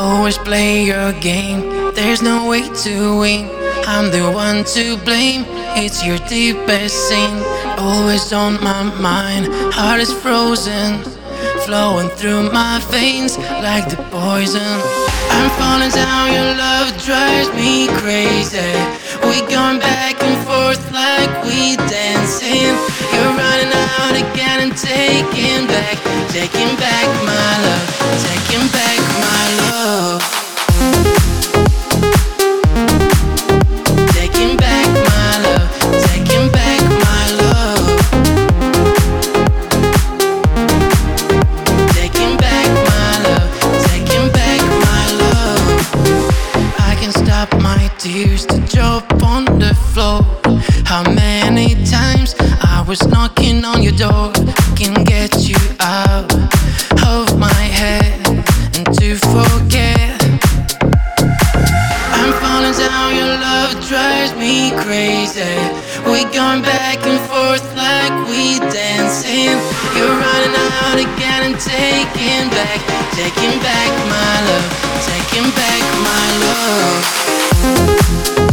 always play your game. There's no way to win. I'm the one to blame. It's your deepest sin. Always on my mind. Heart is frozen. Flowing through my veins like the poison. I'm falling down, your love drives me crazy. We going back and forth like we dancing. You're running out again and taking back, taking back my love, my tears to drop on the floor. How many times I was knocking on your door, can get you out of my head and to forget. I'm falling down, your love drives me crazy. We going back and forth like we dancing. You're running out again and taking back, taking back my love, taking back my love. Thank you.